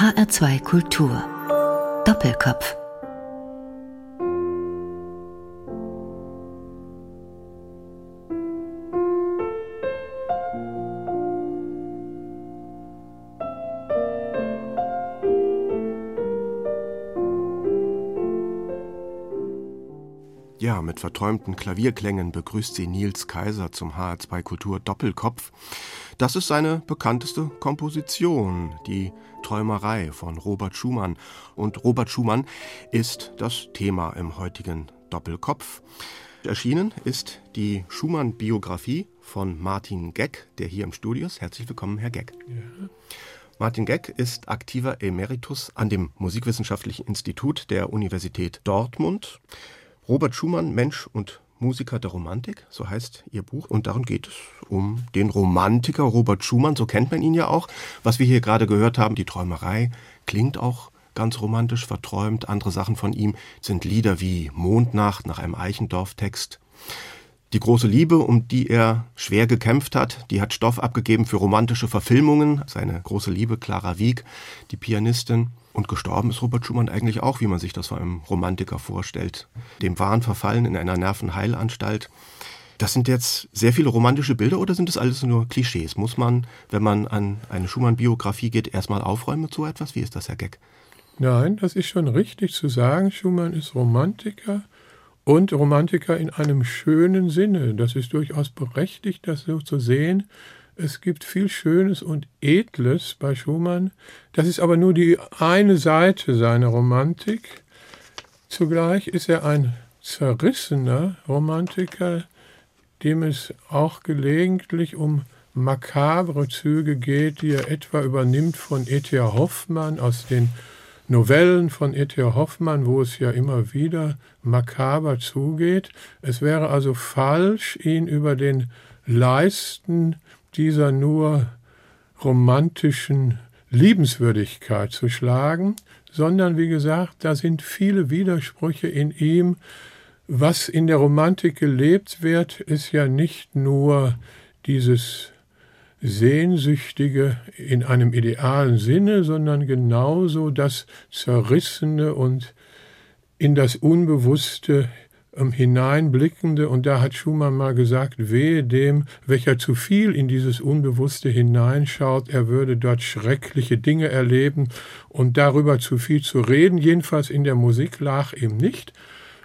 HR2 Kultur Doppelkopf Ja, mit verträumten Klavierklängen begrüßt sie Nils Kaiser zum HR2 Kultur Doppelkopf. Das ist seine bekannteste Komposition, die Träumerei von Robert Schumann. Und Robert Schumann ist das Thema im heutigen Doppelkopf. Erschienen ist die Schumann-Biografie von Martin Geck, der hier im Studio ist. Herzlich willkommen, Herr Geck. Ja. Martin Geck ist aktiver Emeritus an dem Musikwissenschaftlichen Institut der Universität Dortmund. Robert Schumann, Mensch und Musiker der Romantik, so heißt Ihr Buch. Und darum geht es um den Romantiker Robert Schumann, so kennt man ihn ja auch. Was wir hier gerade gehört haben, die Träumerei, klingt auch ganz romantisch verträumt. Andere Sachen von ihm sind Lieder wie Mondnacht nach einem Eichendorff-Text. Die große Liebe, um die er schwer gekämpft hat, die hat Stoff abgegeben für romantische Verfilmungen. Seine große Liebe, Clara Wieck, die Pianistin. Und gestorben ist Robert Schumann eigentlich auch, wie man sich das von einem Romantiker vorstellt. Dem Wahn verfallen in einer Nervenheilanstalt. Das sind jetzt sehr viele romantische Bilder oder sind das alles nur Klischees? Muss man, wenn man an eine Schumann-Biografie geht, erstmal aufräumen mit so etwas? Wie ist das, Herr Geck? Nein, das ist schon richtig zu sagen. Schumann ist Romantiker und Romantiker in einem schönen Sinne. Das ist durchaus berechtigt, das so zu sehen. Es gibt viel Schönes und Edles bei Schumann. Das ist aber nur die eine Seite seiner Romantik. Zugleich ist er ein zerrissener Romantiker, dem es auch gelegentlich um makabre Züge geht, die er etwa übernimmt von E.T.A. Hoffmann aus den Novellen von E.T.A. Hoffmann, wo es ja immer wieder makaber zugeht. Es wäre also falsch, ihn über den Leisten dieser nur romantischen Liebenswürdigkeit zu schlagen, sondern wie gesagt, da sind viele Widersprüche in ihm. Was in der Romantik gelebt wird, ist ja nicht nur dieses Sehnsüchtige in einem idealen Sinne, sondern genauso das Zerrissene und in das Unbewusste ähm, hineinblickende, und da hat Schumann mal gesagt, wehe dem, welcher zu viel in dieses Unbewusste hineinschaut, er würde dort schreckliche Dinge erleben und darüber zu viel zu reden, jedenfalls in der Musik lag ihm nicht.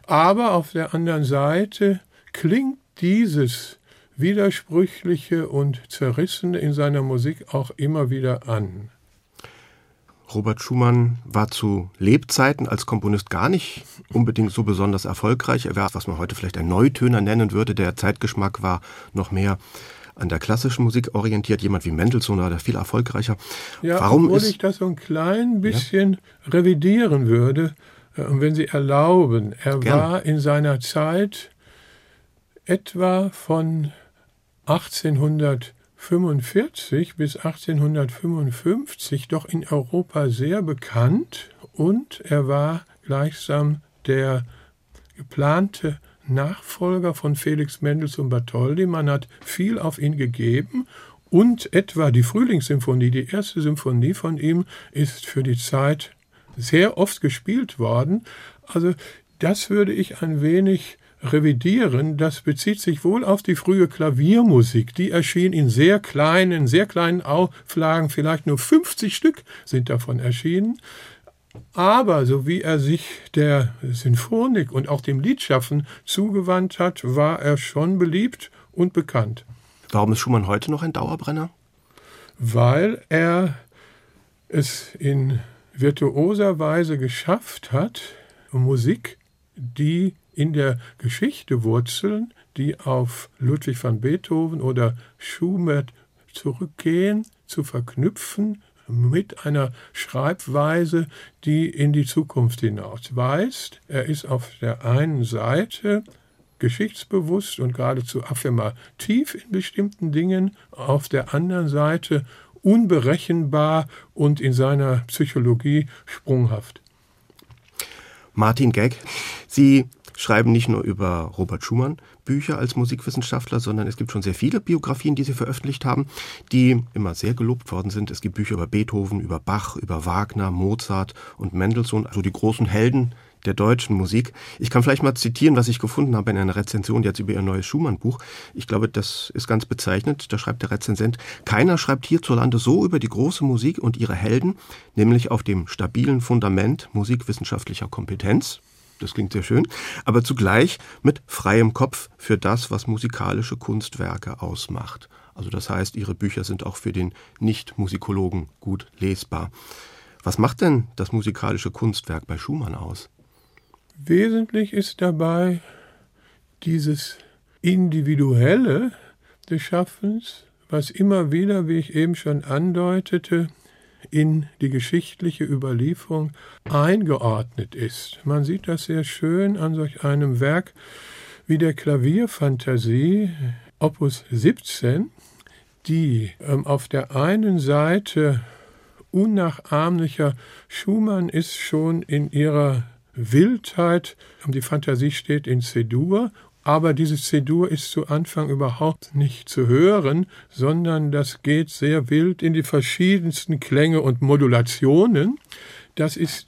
Aber auf der anderen Seite klingt dieses Widersprüchliche und Zerrissene in seiner Musik auch immer wieder an. Robert Schumann war zu Lebzeiten als Komponist gar nicht unbedingt so besonders erfolgreich. Er war, was man heute vielleicht ein Neutöner nennen würde. Der Zeitgeschmack war noch mehr an der klassischen Musik orientiert. Jemand wie Mendelssohn war da viel erfolgreicher. Ja, Warum obwohl ist, ich das so ein klein bisschen ja? revidieren würde, äh, wenn Sie erlauben. Er Gerne. war in seiner Zeit etwa von 1800 1845 bis 1855 doch in Europa sehr bekannt und er war gleichsam der geplante Nachfolger von Felix Mendelssohn Bartholdy. Man hat viel auf ihn gegeben und etwa die Frühlingssymphonie, die erste Symphonie von ihm, ist für die Zeit sehr oft gespielt worden. Also das würde ich ein wenig revidieren, das bezieht sich wohl auf die frühe Klaviermusik. Die erschien in sehr kleinen, sehr kleinen Auflagen, vielleicht nur 50 Stück sind davon erschienen. Aber so wie er sich der Sinfonik und auch dem Liedschaffen zugewandt hat, war er schon beliebt und bekannt. Warum ist Schumann heute noch ein Dauerbrenner? Weil er es in virtuoser Weise geschafft hat, Musik, die in der Geschichte wurzeln, die auf Ludwig van Beethoven oder Schubert zurückgehen, zu verknüpfen mit einer Schreibweise, die in die Zukunft hinaus weist. Er ist auf der einen Seite geschichtsbewusst und geradezu affirmativ in bestimmten Dingen, auf der anderen Seite unberechenbar und in seiner Psychologie sprunghaft. Martin Gegg, Sie schreiben nicht nur über Robert Schumann Bücher als Musikwissenschaftler, sondern es gibt schon sehr viele Biografien, die sie veröffentlicht haben, die immer sehr gelobt worden sind. Es gibt Bücher über Beethoven, über Bach, über Wagner, Mozart und Mendelssohn, also die großen Helden der deutschen Musik. Ich kann vielleicht mal zitieren, was ich gefunden habe in einer Rezension jetzt über ihr neues Schumann-Buch. Ich glaube, das ist ganz bezeichnend. Da schreibt der Rezensent, keiner schreibt hierzulande so über die große Musik und ihre Helden, nämlich auf dem stabilen Fundament musikwissenschaftlicher Kompetenz. Das klingt sehr schön, aber zugleich mit freiem Kopf für das, was musikalische Kunstwerke ausmacht. Also das heißt, ihre Bücher sind auch für den Nicht-Musikologen gut lesbar. Was macht denn das musikalische Kunstwerk bei Schumann aus? Wesentlich ist dabei dieses Individuelle des Schaffens, was immer wieder, wie ich eben schon andeutete, in die geschichtliche Überlieferung eingeordnet ist. Man sieht das sehr schön an solch einem Werk wie der Klavierfantasie Opus 17, die ähm, auf der einen Seite unnachahmlicher Schumann ist schon in ihrer Wildheit, die Fantasie steht in C-Dur, aber dieses C-Dur ist zu Anfang überhaupt nicht zu hören, sondern das geht sehr wild in die verschiedensten Klänge und Modulationen. Das ist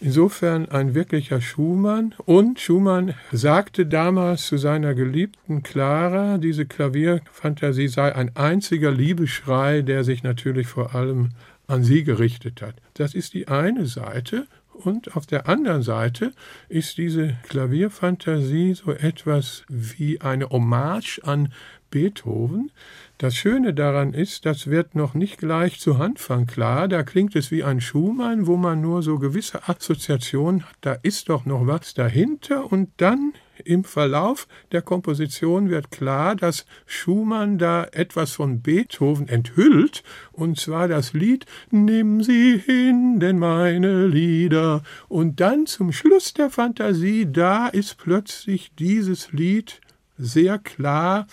insofern ein wirklicher Schumann. Und Schumann sagte damals zu seiner geliebten Clara, diese Klavierfantasie sei ein einziger Liebeschrei, der sich natürlich vor allem an sie gerichtet hat. Das ist die eine Seite. Und auf der anderen Seite ist diese Klavierfantasie so etwas wie eine Hommage an Beethoven. Das Schöne daran ist, das wird noch nicht gleich zu Anfang klar. Da klingt es wie ein Schumann, wo man nur so gewisse Assoziationen hat. Da ist doch noch was dahinter. Und dann im Verlauf der Komposition wird klar, dass Schumann da etwas von Beethoven enthüllt, und zwar das Lied Nimm sie hin, denn meine Lieder. Und dann zum Schluss der Fantasie, da ist plötzlich dieses Lied sehr klar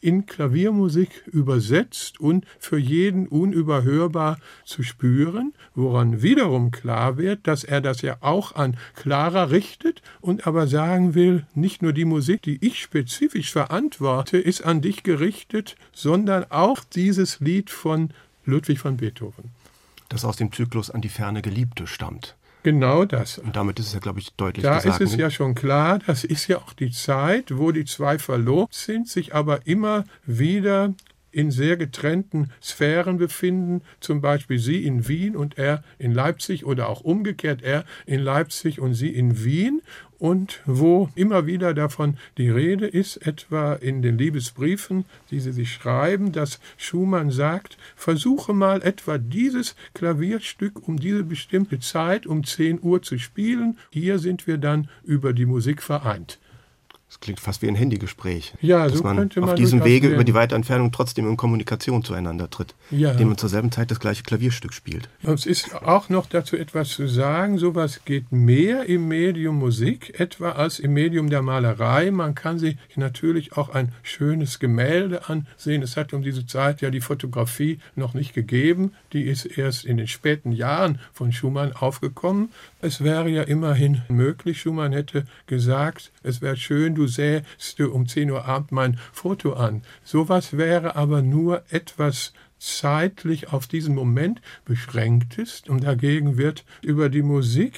in Klaviermusik übersetzt und für jeden unüberhörbar zu spüren, woran wiederum klar wird, dass er das ja auch an Clara richtet und aber sagen will, nicht nur die Musik, die ich spezifisch verantworte, ist an dich gerichtet, sondern auch dieses Lied von Ludwig van Beethoven. Das aus dem Zyklus an die ferne Geliebte stammt. Genau das. Und damit ist es ja, glaube ich, deutlich da gesagt. Da ist es ne? ja schon klar, das ist ja auch die Zeit, wo die zwei verlobt sind, sich aber immer wieder in sehr getrennten Sphären befinden, zum Beispiel sie in Wien und er in Leipzig oder auch umgekehrt er in Leipzig und sie in Wien und wo immer wieder davon die Rede ist, etwa in den Liebesbriefen, die sie sich schreiben, dass Schumann sagt, versuche mal etwa dieses Klavierstück um diese bestimmte Zeit um 10 Uhr zu spielen, hier sind wir dann über die Musik vereint. Das klingt fast wie ein Handygespräch. Ja, dass so man auf diesem Wege über die weite Entfernung trotzdem in Kommunikation zueinander tritt, Ja. indem man zur selben Zeit das gleiche Klavierstück spielt. Es ist auch noch dazu etwas zu sagen. Sowas geht mehr im Medium Musik, etwa als im Medium der Malerei. Man kann sich natürlich auch ein schönes Gemälde ansehen. Es hat um diese Zeit ja die Fotografie noch nicht gegeben. Die ist erst in den späten Jahren von Schumann aufgekommen. Es wäre ja immerhin möglich, Schumann hätte gesagt, es wäre schön, du sähst um 10 Uhr Abend mein Foto an. Sowas wäre aber nur etwas zeitlich auf diesen Moment beschränkt ist und dagegen wird über die Musik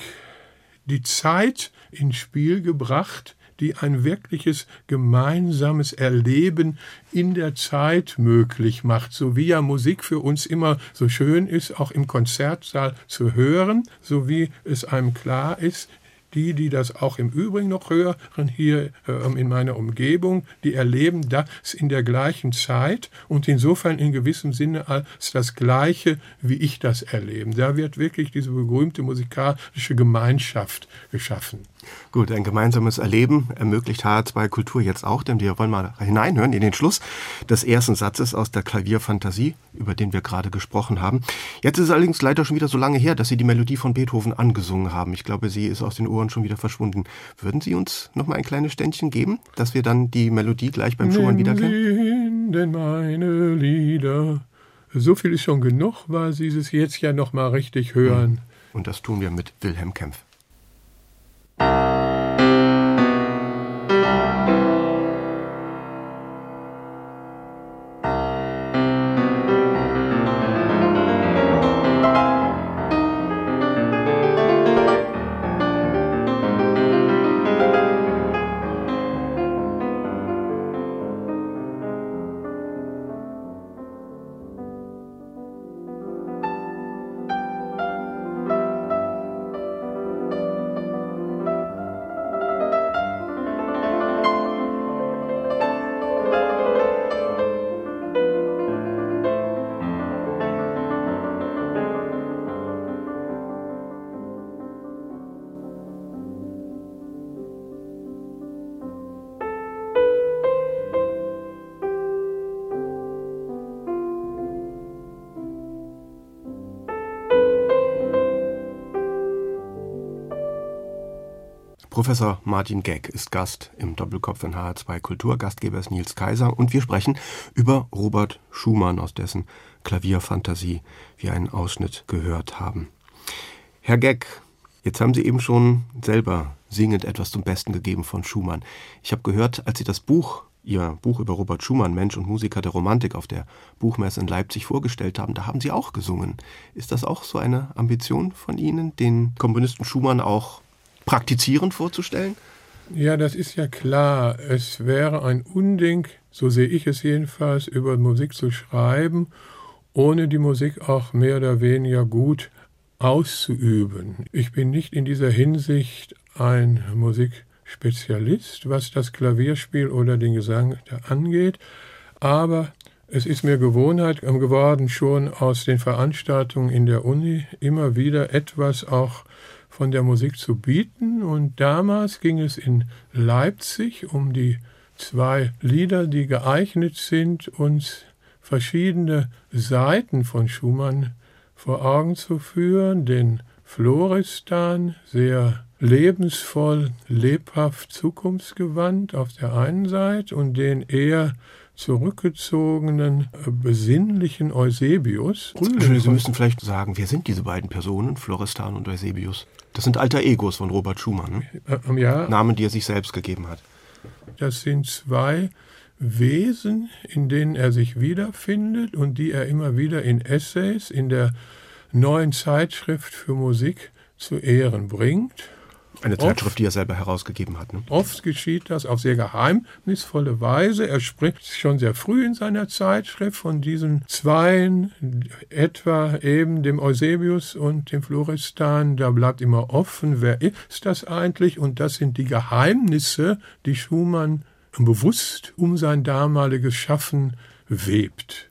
die Zeit ins Spiel gebracht, die ein wirkliches gemeinsames Erleben in der Zeit möglich macht, so wie ja Musik für uns immer so schön ist, auch im Konzertsaal zu hören, so wie es einem klar ist, die, die das auch im Übrigen noch hören, hier äh, in meiner Umgebung, die erleben das in der gleichen Zeit und insofern in gewissem Sinne als das Gleiche, wie ich das erlebe. Da wird wirklich diese berühmte musikalische Gemeinschaft geschaffen. Gut, ein gemeinsames Erleben ermöglicht HR2 Kultur jetzt auch, denn wir wollen mal hineinhören in den Schluss des ersten Satzes aus der Klavierfantasie, über den wir gerade gesprochen haben. Jetzt ist es allerdings leider schon wieder so lange her, dass Sie die Melodie von Beethoven angesungen haben. Ich glaube, sie ist aus den Ohren schon wieder verschwunden. Würden Sie uns noch mal ein kleines Ständchen geben, dass wir dann die Melodie gleich beim Schumann Nimm wiederkennen? denn meine Lieder. So viel ist schon genug, weil Sie es jetzt ja noch mal richtig hören. Und das tun wir mit Wilhelm Kempf. Professor Martin Geck ist Gast im Doppelkopf in HR2 Kultur. Gastgeber ist Nils Kaiser und wir sprechen über Robert Schumann, aus dessen Klavierfantasie wir einen Ausschnitt gehört haben. Herr Geck, jetzt haben Sie eben schon selber singend etwas zum Besten gegeben von Schumann. Ich habe gehört, als Sie das Buch Ihr Buch über Robert Schumann, Mensch und Musiker der Romantik, auf der Buchmesse in Leipzig vorgestellt haben, da haben Sie auch gesungen. Ist das auch so eine Ambition von Ihnen, den Komponisten Schumann auch praktizierend vorzustellen? Ja, das ist ja klar. Es wäre ein Unding, so sehe ich es jedenfalls, über Musik zu schreiben, ohne die Musik auch mehr oder weniger gut auszuüben. Ich bin nicht in dieser Hinsicht ein Musikspezialist, was das Klavierspiel oder den Gesang angeht, aber es ist mir Gewohnheit geworden, schon aus den Veranstaltungen in der Uni immer wieder etwas auch von der Musik zu bieten. Und damals ging es in Leipzig um die zwei Lieder, die geeignet sind, uns verschiedene Seiten von Schumann vor Augen zu führen. Den Floristan, sehr lebensvoll, lebhaft, zukunftsgewandt auf der einen Seite und den eher zurückgezogenen, besinnlichen Eusebius. Sie müssen vielleicht sagen, wer sind diese beiden Personen, Floristan und Eusebius? Das sind alter Egos von Robert Schumann. Ne? Ähm, ja. Namen, die er sich selbst gegeben hat. Das sind zwei Wesen, in denen er sich wiederfindet und die er immer wieder in Essays in der neuen Zeitschrift für Musik zu Ehren bringt. Eine Zeitschrift, oft, die er selber herausgegeben hat. Ne? Oft geschieht das auf sehr geheimnisvolle Weise. Er spricht schon sehr früh in seiner Zeitschrift von diesen Zweien, etwa eben dem Eusebius und dem Floristan. Da bleibt immer offen, wer ist das eigentlich? Und das sind die Geheimnisse, die Schumann bewusst um sein damaliges Schaffen webt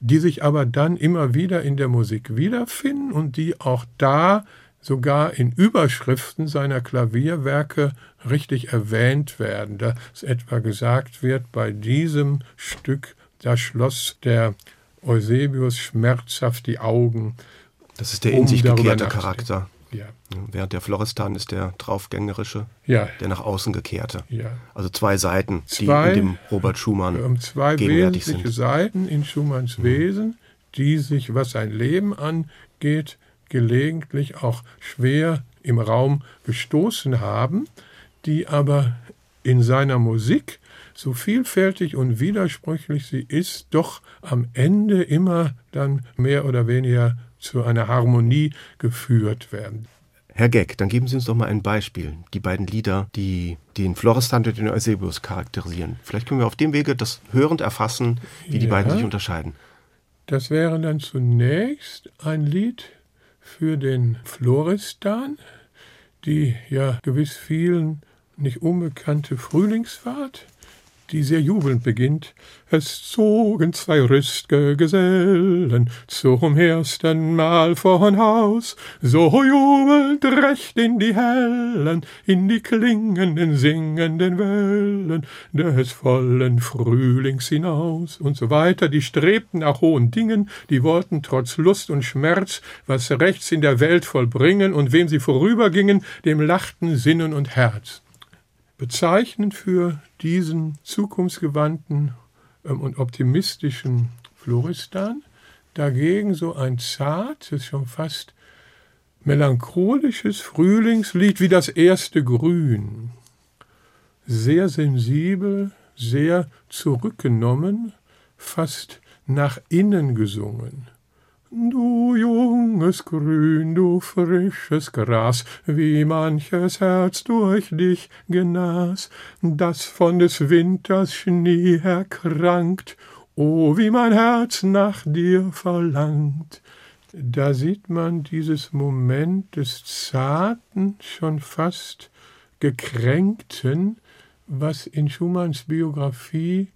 die sich aber dann immer wieder in der Musik wiederfinden und die auch da sogar in Überschriften seiner Klavierwerke richtig erwähnt werden, dass etwa gesagt wird, bei diesem Stück, da schloss der Eusebius schmerzhaft die Augen. Das ist der in sich gekehrte Charakter. Ja. Während der Floristan ist der draufgängerische, ja. der nach außen gekehrte. Ja. Also zwei Seiten, zwei, die in dem Robert Schumann um zwei wesentliche sind. Seiten in Schumanns mhm. Wesen, die sich, was sein Leben angeht, gelegentlich auch schwer im Raum gestoßen haben, die aber in seiner Musik, so vielfältig und widersprüchlich sie ist, doch am Ende immer dann mehr oder weniger zu einer Harmonie geführt werden. Herr Geck, dann geben Sie uns doch mal ein Beispiel. Die beiden Lieder, die den Florestan und den Eusebius charakterisieren. Vielleicht können wir auf dem Wege das hörend erfassen, wie ja, die beiden sich unterscheiden. Das wäre dann zunächst ein Lied für den Floristan, die ja gewiss vielen nicht unbekannte Frühlingsfahrt, die sehr jubelnd beginnt. Es zogen zwei rüstge Gesellen zum ersten Mal von Haus, so jubelnd recht in die hellen, in die klingenden, singenden Wellen des vollen Frühlings hinaus und so weiter. Die strebten nach hohen Dingen, die wollten trotz Lust und Schmerz was rechts in der Welt vollbringen, und wem sie vorübergingen, dem lachten Sinnen und Herz. Bezeichnend für diesen zukunftsgewandten ähm, und optimistischen Floristan dagegen so ein zartes, schon fast melancholisches Frühlingslied wie das erste Grün. Sehr sensibel, sehr zurückgenommen, fast nach innen gesungen. Du junges Grün, du frisches Gras, wie manches Herz durch dich genas, das von des Winters Schnee erkrankt, oh, wie mein Herz nach dir verlangt. Da sieht man dieses Moment des zarten, schon fast gekränkten, was in Schumanns Biografie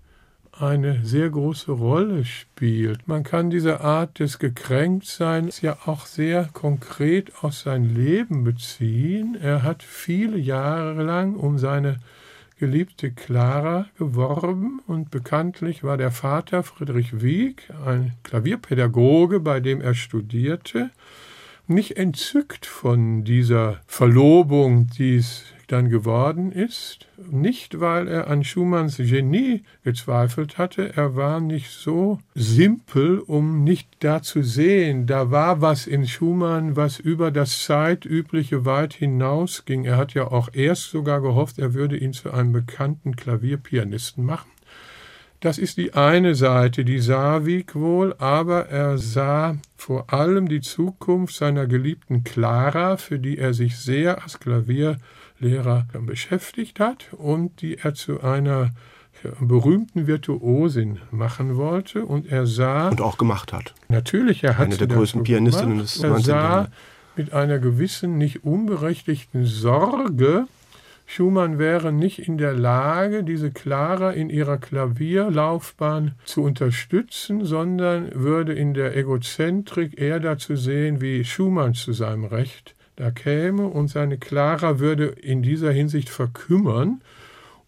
eine sehr große Rolle spielt. Man kann diese Art des Gekränktseins ja auch sehr konkret aus sein Leben beziehen. Er hat viele Jahre lang um seine geliebte Clara geworben und bekanntlich war der Vater Friedrich Wieck, ein Klavierpädagoge, bei dem er studierte, nicht entzückt von dieser Verlobung, die es dann geworden ist. Nicht, weil er an Schumanns Genie gezweifelt hatte, er war nicht so simpel, um nicht da zu sehen. Da war was in Schumann, was über das Zeitübliche weit hinausging. Er hat ja auch erst sogar gehofft, er würde ihn zu einem bekannten Klavierpianisten machen. Das ist die eine Seite, die sah Wieck wohl, aber er sah vor allem die Zukunft seiner geliebten Clara, für die er sich sehr als Klavierlehrer beschäftigt hat und die er zu einer berühmten Virtuosin machen wollte und er sah und auch gemacht hat. Natürlich, er hat eine der größten Pianistinnen des 19. Er sah mit einer gewissen nicht unberechtigten Sorge Schumann wäre nicht in der Lage, diese Clara in ihrer Klavierlaufbahn zu unterstützen, sondern würde in der Egozentrik eher dazu sehen, wie Schumann zu seinem Recht da käme und seine Clara würde in dieser Hinsicht verkümmern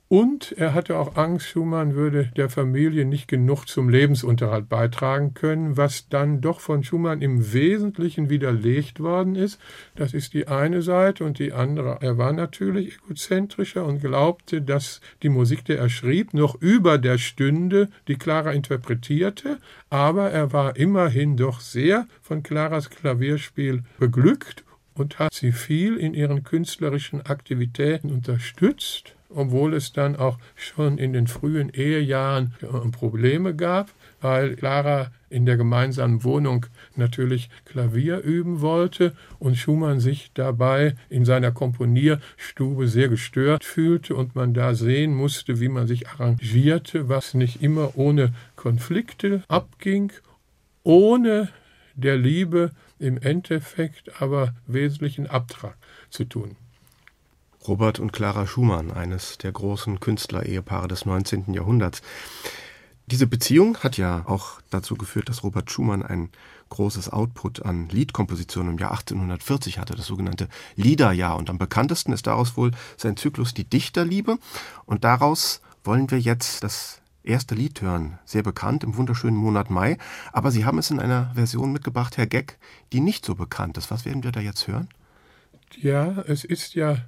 und er hatte auch Angst, Schumann würde der Familie nicht genug zum Lebensunterhalt beitragen können, was dann doch von Schumann im Wesentlichen widerlegt worden ist. Das ist die eine Seite und die andere. Er war natürlich egozentrischer und glaubte, dass die Musik, die er schrieb, noch über der Stünde, die Clara interpretierte, aber er war immerhin doch sehr von Claras Klavierspiel beglückt und hat sie viel in ihren künstlerischen Aktivitäten unterstützt obwohl es dann auch schon in den frühen Ehejahren äh, Probleme gab, weil Clara in der gemeinsamen Wohnung natürlich Klavier üben wollte und Schumann sich dabei in seiner Komponierstube sehr gestört fühlte und man da sehen musste, wie man sich arrangierte, was nicht immer ohne Konflikte abging, ohne der Liebe im Endeffekt aber wesentlichen Abtrag zu tun. Robert und Clara Schumann, eines der großen Künstlerehepaare des 19. Jahrhunderts. Diese Beziehung hat ja auch dazu geführt, dass Robert Schumann ein großes Output an Liedkompositionen im Jahr 1840 hatte, das sogenannte Liederjahr. Und am bekanntesten ist daraus wohl sein Zyklus Die Dichterliebe. Und daraus wollen wir jetzt das erste Lied hören, sehr bekannt im wunderschönen Monat Mai. Aber Sie haben es in einer Version mitgebracht, Herr Geck, die nicht so bekannt ist. Was werden wir da jetzt hören? Ja, es ist ja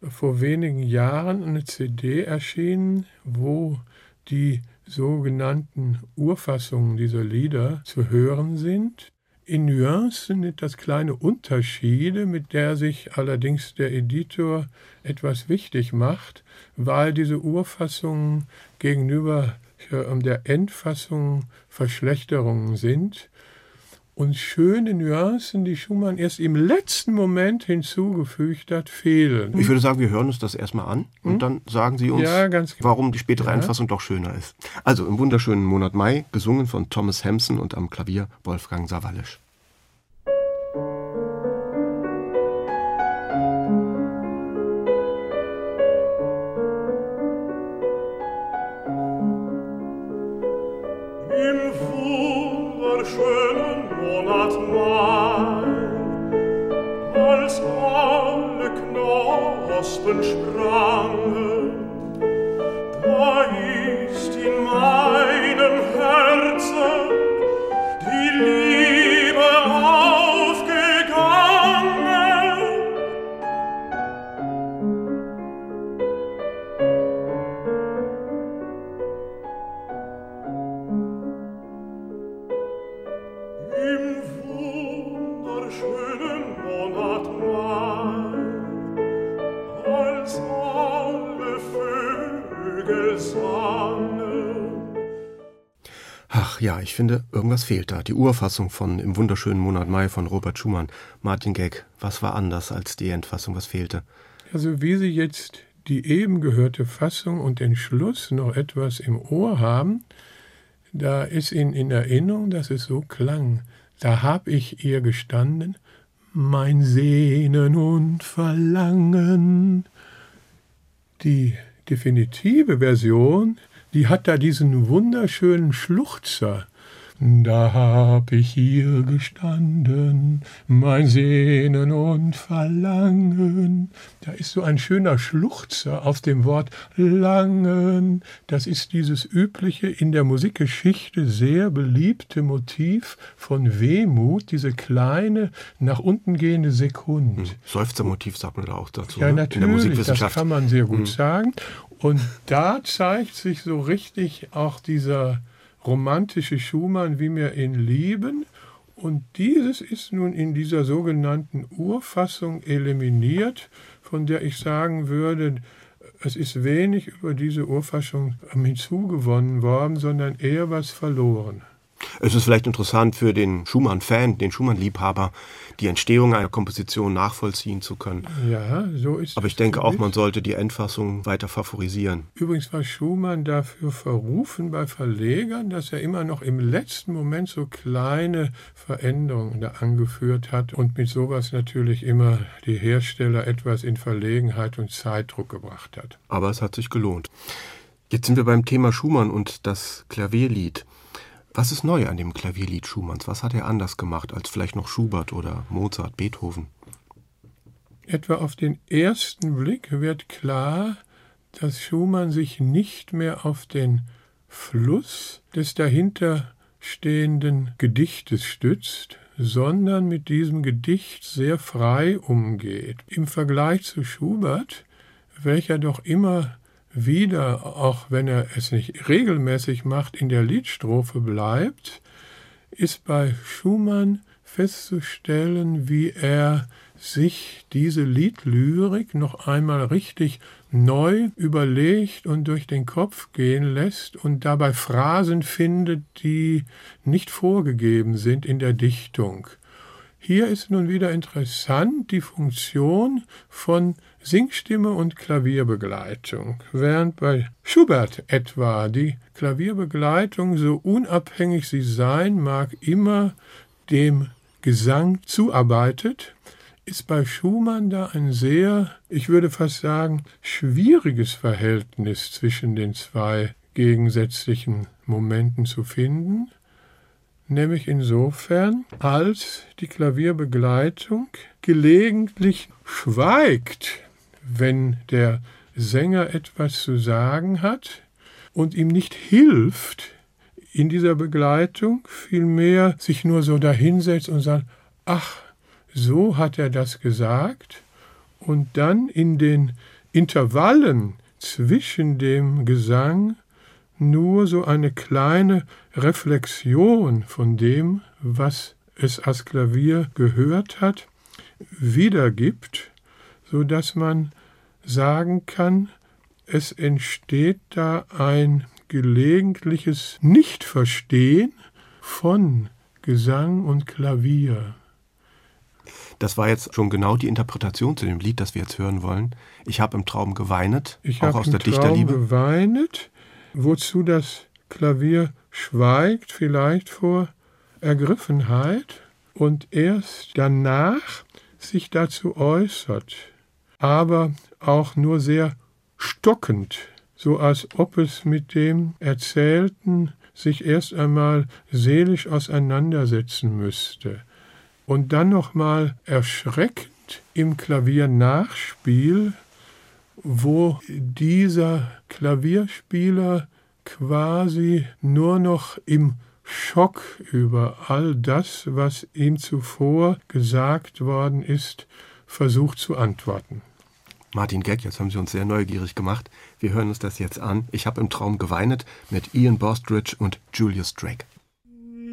vor wenigen Jahren eine CD erschienen, wo die sogenannten Urfassungen dieser Lieder zu hören sind. In Nuancen sind das kleine Unterschiede, mit der sich allerdings der Editor etwas wichtig macht, weil diese Urfassungen gegenüber der Endfassung Verschlechterungen sind und schöne Nuancen, die Schumann erst im letzten Moment hinzugefügt hat, fehlen. Ich würde sagen, wir hören uns das erstmal an und hm? dann sagen Sie uns, ja, genau. warum die spätere ja. Einfassung doch schöner ist. Also im wunderschönen Monat Mai, gesungen von Thomas Hampson und am Klavier Wolfgang Sawallisch. Irgendwas fehlt da. Die Urfassung von Im wunderschönen Monat Mai von Robert Schumann. Martin Gag, was war anders als die Endfassung? Was fehlte? Also wie Sie jetzt die eben gehörte Fassung und den Schluss noch etwas im Ohr haben, da ist Ihnen in Erinnerung, dass es so klang. Da hab ich ihr gestanden, mein Sehnen und Verlangen. Die definitive Version die hat da diesen wunderschönen Schluchzer. Da hab ich hier gestanden, mein Sehnen und Verlangen. Da ist so ein schöner Schluchzer auf dem Wort langen. Das ist dieses übliche, in der Musikgeschichte sehr beliebte Motiv von Wehmut, diese kleine, nach unten gehende Sekund. Hm. Seufzermotiv sagt man da auch dazu. Ja, ne? natürlich, das kann man sehr gut hm. sagen. Und da zeigt sich so richtig auch dieser romantische Schumann, wie wir ihn lieben. Und dieses ist nun in dieser sogenannten Urfassung eliminiert, von der ich sagen würde, es ist wenig über diese Urfassung hinzugewonnen worden, sondern eher was verloren. Es ist vielleicht interessant für den Schumann-Fan, den Schumann-Liebhaber, die Entstehung einer Komposition nachvollziehen zu können. Ja, so ist Aber ich denke auch, man sollte die Endfassung weiter favorisieren. Übrigens war Schumann dafür verrufen bei Verlegern, dass er immer noch im letzten Moment so kleine Veränderungen da angeführt hat und mit sowas natürlich immer die Hersteller etwas in Verlegenheit und Zeitdruck gebracht hat. Aber es hat sich gelohnt. Jetzt sind wir beim Thema Schumann und das Klavierlied. Was ist neu an dem Klavierlied Schumanns? Was hat er anders gemacht als vielleicht noch Schubert oder Mozart, Beethoven? Etwa auf den ersten Blick wird klar, dass Schumann sich nicht mehr auf den Fluss des dahinterstehenden Gedichtes stützt, sondern mit diesem Gedicht sehr frei umgeht. Im Vergleich zu Schubert, welcher doch immer wieder, auch wenn er es nicht regelmäßig macht, in der Liedstrophe bleibt, ist bei Schumann festzustellen, wie er sich diese Liedlyrik noch einmal richtig neu überlegt und durch den Kopf gehen lässt und dabei Phrasen findet, die nicht vorgegeben sind in der Dichtung. Hier ist nun wieder interessant die Funktion von Singstimme und Klavierbegleitung, während bei Schubert etwa die Klavierbegleitung, so unabhängig sie sein mag, immer dem Gesang zuarbeitet, ist bei Schumann da ein sehr, ich würde fast sagen, schwieriges Verhältnis zwischen den zwei gegensätzlichen Momenten zu finden. Nämlich insofern, als die Klavierbegleitung gelegentlich schweigt, wenn der Sänger etwas zu sagen hat und ihm nicht hilft in dieser Begleitung, vielmehr sich nur so dahinsetzt und sagt, ach, so hat er das gesagt, und dann in den Intervallen zwischen dem Gesang nur so eine kleine Reflexion von dem, was es als Klavier gehört hat, wiedergibt, so dass man sagen kann, es entsteht da ein gelegentliches Nichtverstehen von Gesang und Klavier. Das war jetzt schon genau die Interpretation zu dem Lied, das wir jetzt hören wollen. Ich habe im Traum geweinet, ich auch aus der Traum Dichterliebe. geweinet, wozu das Klavier schweigt, vielleicht vor Ergriffenheit und erst danach sich dazu äußert, aber auch nur sehr stockend, so als ob es mit dem Erzählten sich erst einmal seelisch auseinandersetzen müsste und dann nochmal erschreckend im Klaviernachspiel wo dieser Klavierspieler quasi nur noch im Schock über all das, was ihm zuvor gesagt worden ist, versucht zu antworten. Martin Geck, jetzt haben Sie uns sehr neugierig gemacht. Wir hören uns das jetzt an. Ich habe im Traum geweinet mit Ian Bostridge und Julius Drake.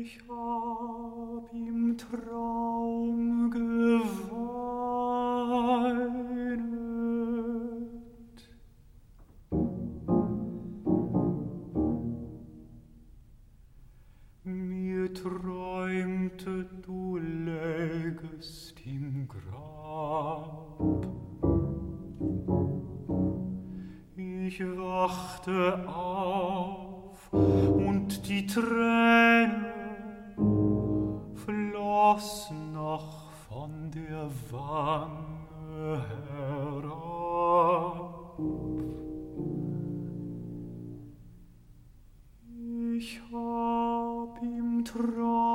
Ich hab im Traum Ich wachte auf und die Tränen flossen noch von der Wange herab. Ich hab im Traum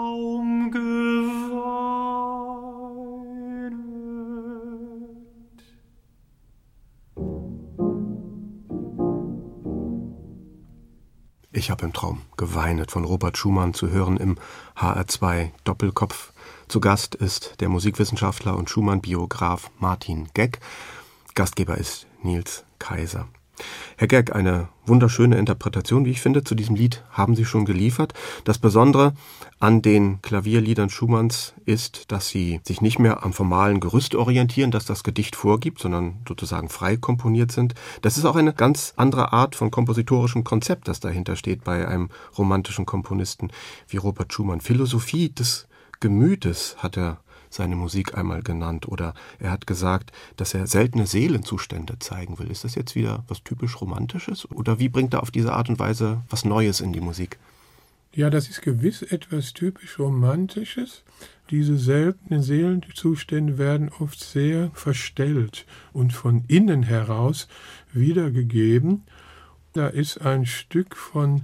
Ich habe im Traum geweinet von Robert Schumann zu hören im HR2 Doppelkopf. Zu Gast ist der Musikwissenschaftler und Schumann-Biograf Martin Geck. Gastgeber ist Nils Kaiser. Herr Geck, eine wunderschöne Interpretation, wie ich finde, zu diesem Lied haben Sie schon geliefert. Das Besondere an den Klavierliedern Schumanns ist, dass sie sich nicht mehr am formalen Gerüst orientieren, das das Gedicht vorgibt, sondern sozusagen frei komponiert sind. Das ist auch eine ganz andere Art von kompositorischem Konzept, das dahinter steht bei einem romantischen Komponisten wie Robert Schumann. Philosophie des Gemütes hat er seine Musik einmal genannt. Oder er hat gesagt, dass er seltene Seelenzustände zeigen will. Ist das jetzt wieder was typisch Romantisches? Oder wie bringt er auf diese Art und Weise was Neues in die Musik? Ja, das ist gewiss etwas typisch Romantisches. Diese seltenen Seelenzustände werden oft sehr verstellt und von innen heraus wiedergegeben. Da ist ein Stück von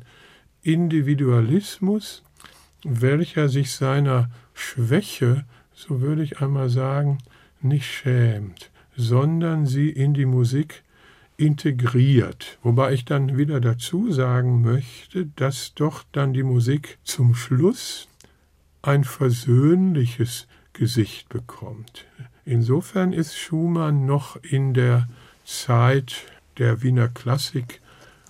Individualismus, welcher sich seiner Schwäche so würde ich einmal sagen, nicht schämt, sondern sie in die Musik integriert. Wobei ich dann wieder dazu sagen möchte, dass doch dann die Musik zum Schluss ein versöhnliches Gesicht bekommt. Insofern ist Schumann noch in der Zeit der Wiener Klassik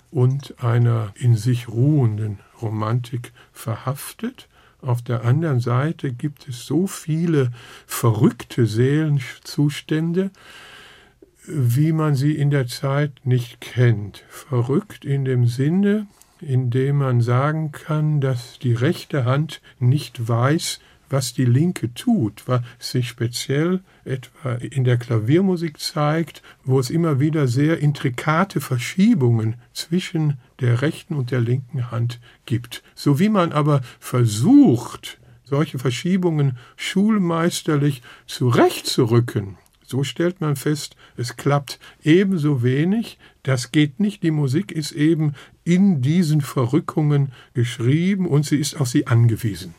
und einer in sich ruhenden Romantik verhaftet. Auf der anderen Seite gibt es so viele verrückte Seelenzustände, wie man sie in der Zeit nicht kennt. Verrückt in dem Sinne, in dem man sagen kann, dass die rechte Hand nicht weiß, was die Linke tut, was sich speziell etwa in der Klaviermusik zeigt, wo es immer wieder sehr intrikate Verschiebungen zwischen der rechten und der linken Hand gibt. So wie man aber versucht, solche Verschiebungen schulmeisterlich zurechtzurücken, so stellt man fest, es klappt ebenso wenig, das geht nicht, die Musik ist eben in diesen Verrückungen geschrieben und sie ist auf sie angewiesen.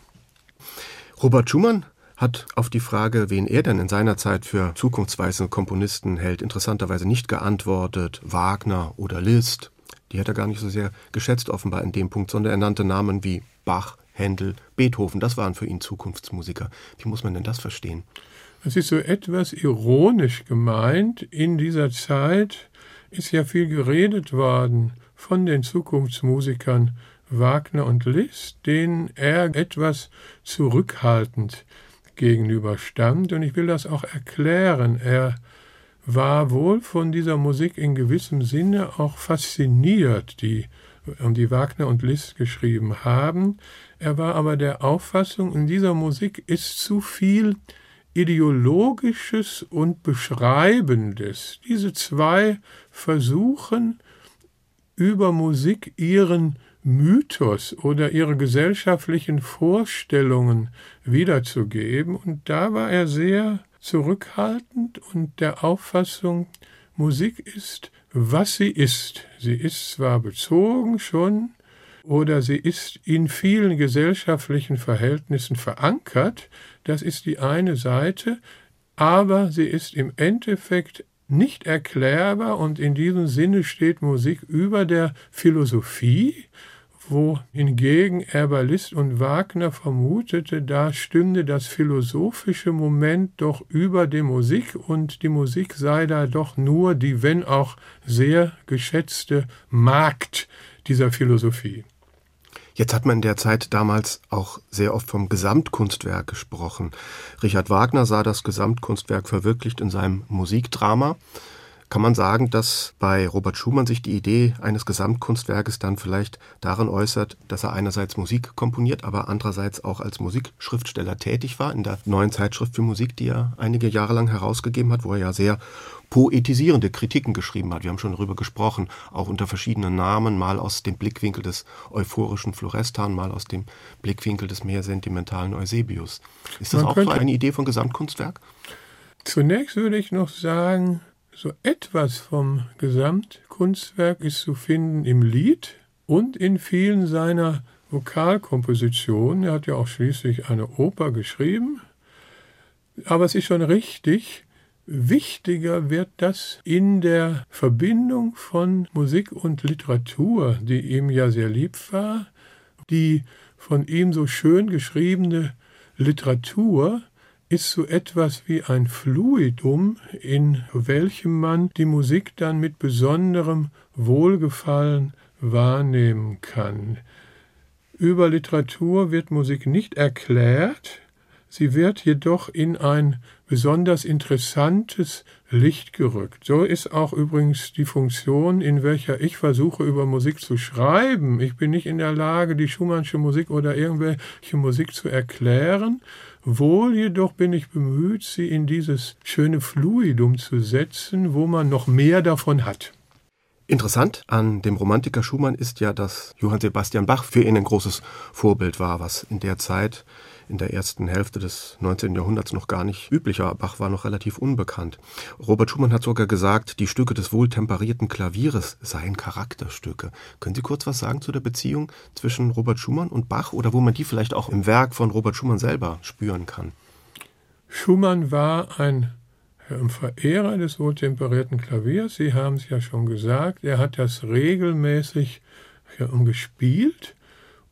Robert Schumann hat auf die Frage, wen er denn in seiner Zeit für zukunftsweisende Komponisten hält, interessanterweise nicht geantwortet, Wagner oder Liszt. Die hat er gar nicht so sehr geschätzt offenbar in dem Punkt, sondern er nannte Namen wie Bach, Händel, Beethoven. Das waren für ihn Zukunftsmusiker. Wie muss man denn das verstehen? Es ist so etwas ironisch gemeint. In dieser Zeit ist ja viel geredet worden von den Zukunftsmusikern Wagner und Liszt, denen er etwas zurückhaltend gegenüberstand. Und ich will das auch erklären. Er war wohl von dieser Musik in gewissem Sinne auch fasziniert, die, die Wagner und Liszt geschrieben haben. Er war aber der Auffassung, in dieser Musik ist zu viel Ideologisches und Beschreibendes. Diese zwei versuchen über Musik ihren Mythos oder ihre gesellschaftlichen Vorstellungen wiederzugeben. Und da war er sehr zurückhaltend und der Auffassung, Musik ist, was sie ist. Sie ist zwar bezogen schon, oder sie ist in vielen gesellschaftlichen Verhältnissen verankert, das ist die eine Seite, aber sie ist im Endeffekt nicht erklärbar und in diesem Sinne steht Musik über der Philosophie, wo hingegen bei Liszt und Wagner vermutete, da stünde das philosophische Moment doch über die Musik und die Musik sei da doch nur die, wenn auch sehr geschätzte Magd dieser Philosophie. Jetzt hat man in der Zeit damals auch sehr oft vom Gesamtkunstwerk gesprochen. Richard Wagner sah das Gesamtkunstwerk verwirklicht in seinem Musikdrama. Kann man sagen, dass bei Robert Schumann sich die Idee eines Gesamtkunstwerkes dann vielleicht darin äußert, dass er einerseits Musik komponiert, aber andererseits auch als Musikschriftsteller tätig war in der neuen Zeitschrift für Musik, die er einige Jahre lang herausgegeben hat, wo er ja sehr poetisierende Kritiken geschrieben hat. Wir haben schon darüber gesprochen, auch unter verschiedenen Namen, mal aus dem Blickwinkel des euphorischen Florestan, mal aus dem Blickwinkel des mehr sentimentalen Eusebius. Ist das Man auch so eine Idee von Gesamtkunstwerk? Zunächst würde ich noch sagen, so etwas vom Gesamtkunstwerk ist zu finden im Lied und in vielen seiner Vokalkompositionen. Er hat ja auch schließlich eine Oper geschrieben. Aber es ist schon richtig, wichtiger wird das in der Verbindung von Musik und Literatur, die ihm ja sehr lieb war, die von ihm so schön geschriebene Literatur ist so etwas wie ein Fluidum, in welchem man die Musik dann mit besonderem Wohlgefallen wahrnehmen kann. Über Literatur wird Musik nicht erklärt, sie wird jedoch in ein besonders interessantes Licht gerückt. So ist auch übrigens die Funktion, in welcher ich versuche, über Musik zu schreiben. Ich bin nicht in der Lage, die Schumannsche Musik oder irgendwelche Musik zu erklären. Wohl jedoch bin ich bemüht, sie in dieses schöne Fluidum zu setzen, wo man noch mehr davon hat. Interessant an dem Romantiker Schumann ist ja, dass Johann Sebastian Bach für ihn ein großes Vorbild war, was in der Zeit in der ersten Hälfte des 19. Jahrhunderts noch gar nicht üblicher. Bach war noch relativ unbekannt. Robert Schumann hat sogar gesagt, die Stücke des wohltemperierten Klavieres seien Charakterstücke. Können Sie kurz was sagen zu der Beziehung zwischen Robert Schumann und Bach oder wo man die vielleicht auch im Werk von Robert Schumann selber spüren kann? Schumann war ein Verehrer des wohltemperierten Klaviers. Sie haben es ja schon gesagt. Er hat das regelmäßig gespielt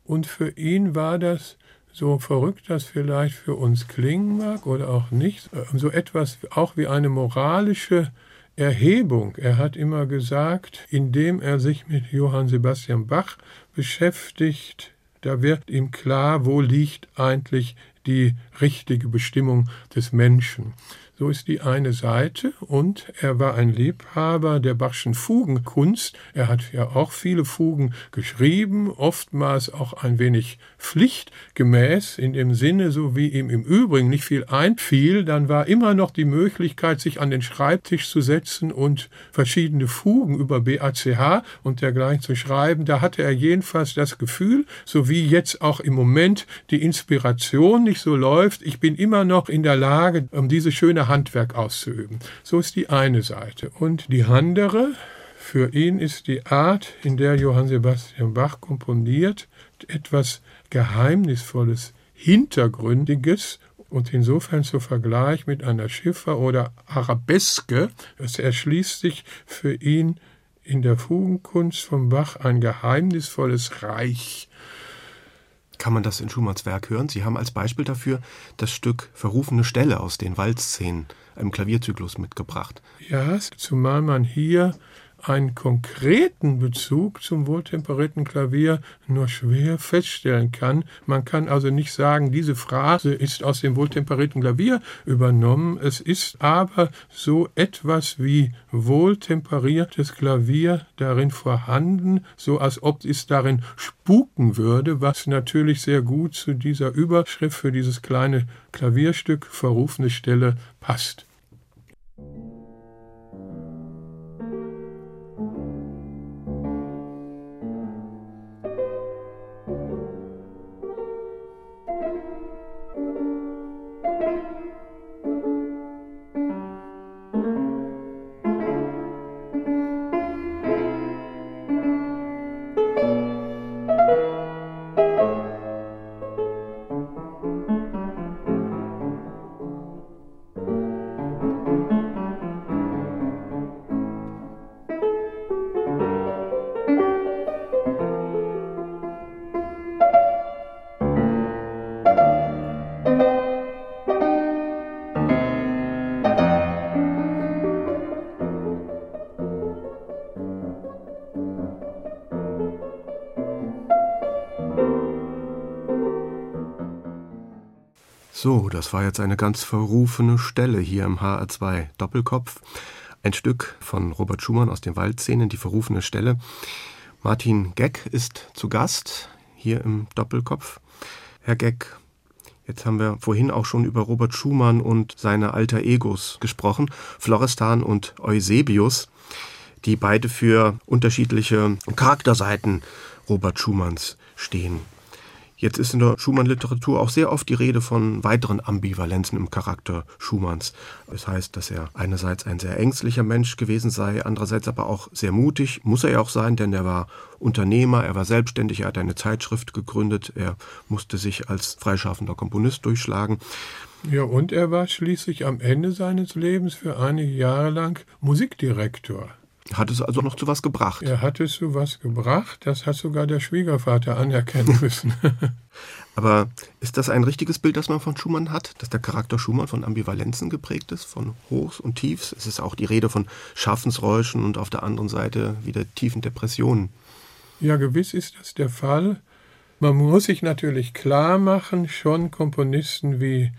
und für ihn war das so verrückt das vielleicht für uns klingen mag oder auch nicht, äh, so etwas auch wie eine moralische Erhebung. Er hat immer gesagt, indem er sich mit Johann Sebastian Bach beschäftigt, da wird ihm klar, wo liegt eigentlich die richtige Bestimmung des Menschen. So ist die eine Seite. Und er war ein Liebhaber der Bachschen Fugenkunst. Er hat ja auch viele Fugen geschrieben, oftmals auch ein wenig pflichtgemäß, in dem Sinne, so wie ihm im Übrigen nicht viel einfiel, dann war immer noch die Möglichkeit, sich an den Schreibtisch zu setzen und verschiedene Fugen über BACH und dergleichen zu schreiben. Da hatte er jedenfalls das Gefühl, so wie jetzt auch im Moment die Inspiration nicht so läuft, ich bin immer noch in der Lage, um diese schöne Handwerk auszuüben. So ist die eine Seite. Und die andere, für ihn ist die Art, in der Johann Sebastian Bach komponiert, etwas Geheimnisvolles, Hintergründiges und insofern zu Vergleich mit einer Schiffer oder Arabeske. Es erschließt sich für ihn in der Fugenkunst von Bach ein geheimnisvolles Reich. Kann man das in Schumanns Werk hören? Sie haben als Beispiel dafür das Stück Verrufene Stelle aus den Waldszenen, einem Klavierzyklus, mitgebracht. Ja, zumal man hier einen konkreten Bezug zum wohltemperierten Klavier nur schwer feststellen kann. Man kann also nicht sagen, diese Phrase ist aus dem wohltemperierten Klavier übernommen. Es ist aber so etwas wie wohltemperiertes Klavier darin vorhanden, so als ob es darin spuken würde, was natürlich sehr gut zu dieser Überschrift für dieses kleine Klavierstück verrufene Stelle passt. Das war jetzt eine ganz verrufene Stelle hier im HR2 Doppelkopf. Ein Stück von Robert Schumann aus den Waldszenen, die verrufene Stelle. Martin Geck ist zu Gast hier im Doppelkopf. Herr Geck, jetzt haben wir vorhin auch schon über Robert Schumann und seine alter Egos gesprochen, Florestan und Eusebius, die beide für unterschiedliche Charakterseiten Robert Schumanns stehen. Jetzt ist in der Schumann-Literatur auch sehr oft die Rede von weiteren Ambivalenzen im Charakter Schumanns. Das heißt, dass er einerseits ein sehr ängstlicher Mensch gewesen sei, andererseits aber auch sehr mutig, muss er ja auch sein, denn er war Unternehmer, er war selbstständig, er hat eine Zeitschrift gegründet, er musste sich als freischaffender Komponist durchschlagen. Ja, und er war schließlich am Ende seines Lebens für einige Jahre lang Musikdirektor. Hat es also noch zu was gebracht? Er hat es zu was gebracht, das hat sogar der Schwiegervater anerkennen müssen. Aber ist das ein richtiges Bild, das man von Schumann hat, dass der Charakter Schumann von Ambivalenzen geprägt ist, von Hochs und Tiefs? Es ist auch die Rede von Schaffensräuschen und auf der anderen Seite wieder tiefen Depressionen. Ja, gewiss ist das der Fall. Man muss sich natürlich klar machen, schon Komponisten wie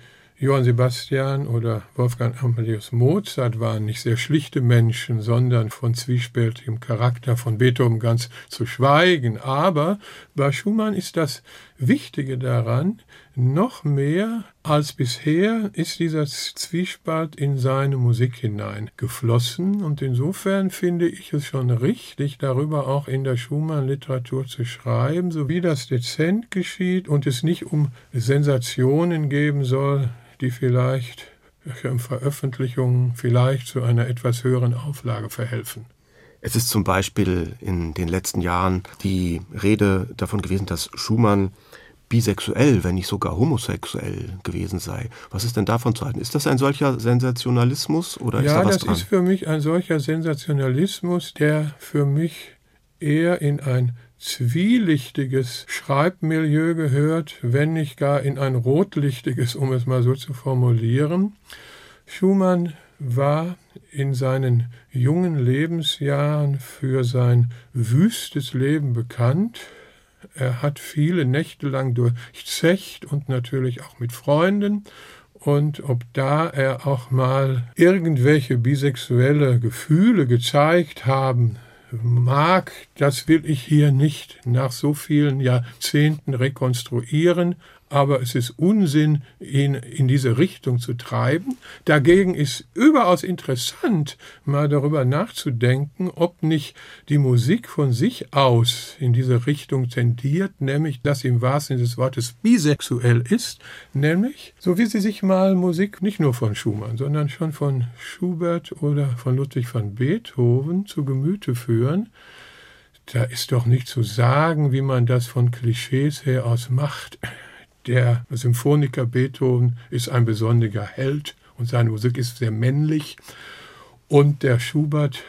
Johann Sebastian oder Wolfgang Amadeus Mozart waren nicht sehr schlichte Menschen, sondern von zwiespältigem Charakter, von Beethoven ganz zu schweigen. Aber bei Schumann ist das Wichtige daran, noch mehr als bisher ist dieser Zwiespalt in seine Musik hineingeflossen und insofern finde ich es schon richtig, darüber auch in der Schumann-Literatur zu schreiben, so wie das dezent geschieht und es nicht um Sensationen geben soll, die vielleicht Veröffentlichungen vielleicht zu einer etwas höheren Auflage verhelfen. Es ist zum Beispiel in den letzten Jahren die Rede davon gewesen, dass Schumann bisexuell, wenn nicht sogar homosexuell gewesen sei. Was ist denn davon zu halten? Ist das ein solcher Sensationalismus oder ja, ist da was das dran? ist für mich ein solcher Sensationalismus, der für mich eher in ein zwielichtiges Schreibmilieu gehört, wenn nicht gar in ein rotlichtiges, um es mal so zu formulieren. Schumann war in seinen jungen Lebensjahren für sein wüstes Leben bekannt. Er hat viele Nächte lang durchzecht und natürlich auch mit Freunden. Und ob da er auch mal irgendwelche bisexuelle Gefühle gezeigt haben mag, das will ich hier nicht nach so vielen Jahrzehnten rekonstruieren, aber es ist Unsinn, ihn in diese Richtung zu treiben. Dagegen ist überaus interessant, mal darüber nachzudenken, ob nicht die Musik von sich aus in diese Richtung tendiert, nämlich dass im wahrsten Sinne des Wortes bisexuell ist, nämlich so wie sie sich mal Musik nicht nur von Schumann, sondern schon von Schubert oder von Ludwig van Beethoven zu Gemüte führen. Da ist doch nicht zu sagen, wie man das von Klischees her aus macht. Der Symphoniker Beethoven ist ein besonderer Held und seine Musik ist sehr männlich. Und der Schubert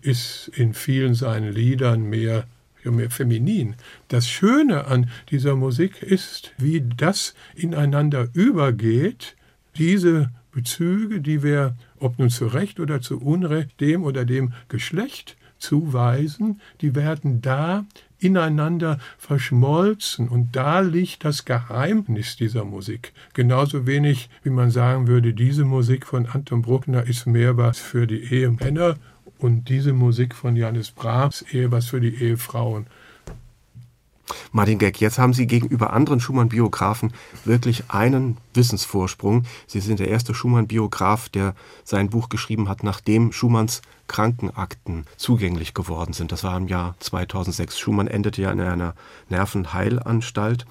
ist in vielen seinen Liedern mehr, mehr feminin. Das Schöne an dieser Musik ist, wie das ineinander übergeht, diese Bezüge, die wir, ob nun zu Recht oder zu Unrecht, dem oder dem Geschlecht zuweisen, die werden da ineinander verschmolzen. Und da liegt das Geheimnis dieser Musik. Genauso wenig, wie man sagen würde, diese Musik von Anton Bruckner ist mehr was für die Ehemänner und diese Musik von Johannes Brahms eher was für die Ehefrauen. Martin Geck, jetzt haben Sie gegenüber anderen Schumann-Biografen wirklich einen Wissensvorsprung. Sie sind der erste Schumann-Biograf, der sein Buch geschrieben hat, nachdem Schumanns Krankenakten zugänglich geworden sind. Das war im Jahr 2006. Schumann endete ja in einer Nervenheilanstalt.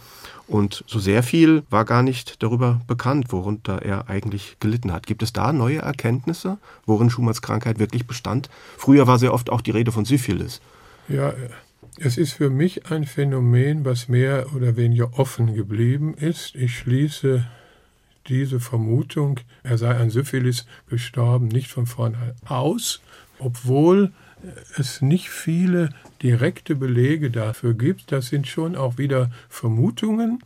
Und so sehr viel war gar nicht darüber bekannt, worunter er eigentlich gelitten hat. Gibt es da neue Erkenntnisse, worin Schumanns Krankheit wirklich bestand? Früher war sehr oft auch die Rede von Syphilis. Ja, es ist für mich ein Phänomen, was mehr oder weniger offen geblieben ist. Ich schließe diese Vermutung, er sei an Syphilis gestorben, nicht von vornherein aus, obwohl es nicht viele direkte Belege dafür gibt. Das sind schon auch wieder Vermutungen.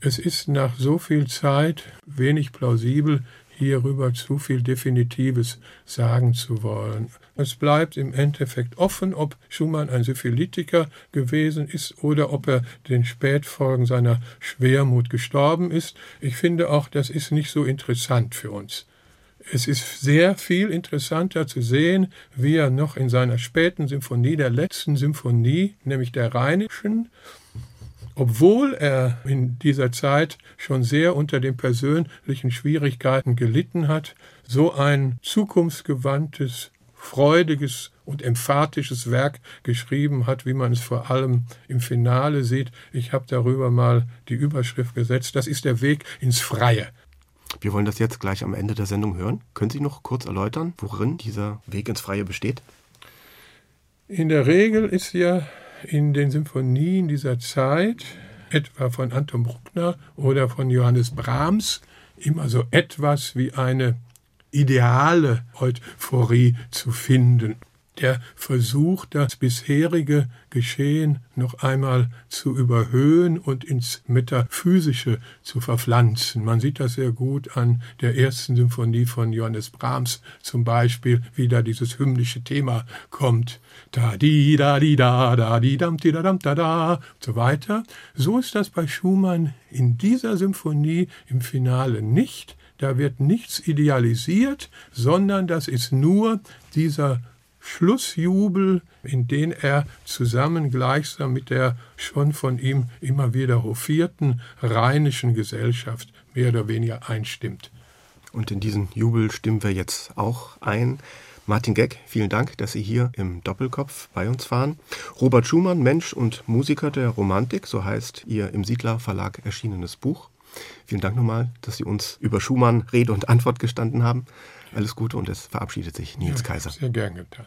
Es ist nach so viel Zeit wenig plausibel, hierüber zu viel Definitives sagen zu wollen. Es bleibt im Endeffekt offen, ob Schumann ein Syphilitiker gewesen ist oder ob er den Spätfolgen seiner Schwermut gestorben ist. Ich finde auch, das ist nicht so interessant für uns. Es ist sehr viel interessanter zu sehen, wie er noch in seiner späten Symphonie, der letzten Symphonie, nämlich der Rheinischen, obwohl er in dieser Zeit schon sehr unter den persönlichen Schwierigkeiten gelitten hat, so ein zukunftsgewandtes, freudiges und emphatisches Werk geschrieben hat, wie man es vor allem im Finale sieht. Ich habe darüber mal die Überschrift gesetzt. Das ist der Weg ins Freie. Wir wollen das jetzt gleich am Ende der Sendung hören. Können Sie noch kurz erläutern, worin dieser Weg ins Freie besteht? In der Regel ist ja in den Symphonien dieser Zeit, etwa von Anton Bruckner oder von Johannes Brahms, immer so etwas wie eine ideale Euphorie zu finden der versucht, das bisherige Geschehen noch einmal zu überhöhen und ins Metaphysische zu verpflanzen. Man sieht das sehr gut an der ersten Symphonie von Johannes Brahms zum Beispiel, wie da dieses hymnische Thema kommt. Da di da di da da di dam di da dam da da und so weiter. So ist das bei Schumann in dieser Symphonie im Finale nicht. Da wird nichts idealisiert, sondern das ist nur dieser Schlussjubel, in den er zusammen gleichsam mit der schon von ihm immer wieder hofierten rheinischen Gesellschaft mehr oder weniger einstimmt. Und in diesen Jubel stimmen wir jetzt auch ein. Martin Geck, vielen Dank, dass Sie hier im Doppelkopf bei uns waren. Robert Schumann, Mensch und Musiker der Romantik, so heißt Ihr im Siedler Verlag erschienenes Buch. Vielen Dank nochmal, dass Sie uns über Schumann Rede und Antwort gestanden haben. Alles Gute und es verabschiedet sich Nils ja, Kaiser. Sehr gern getan.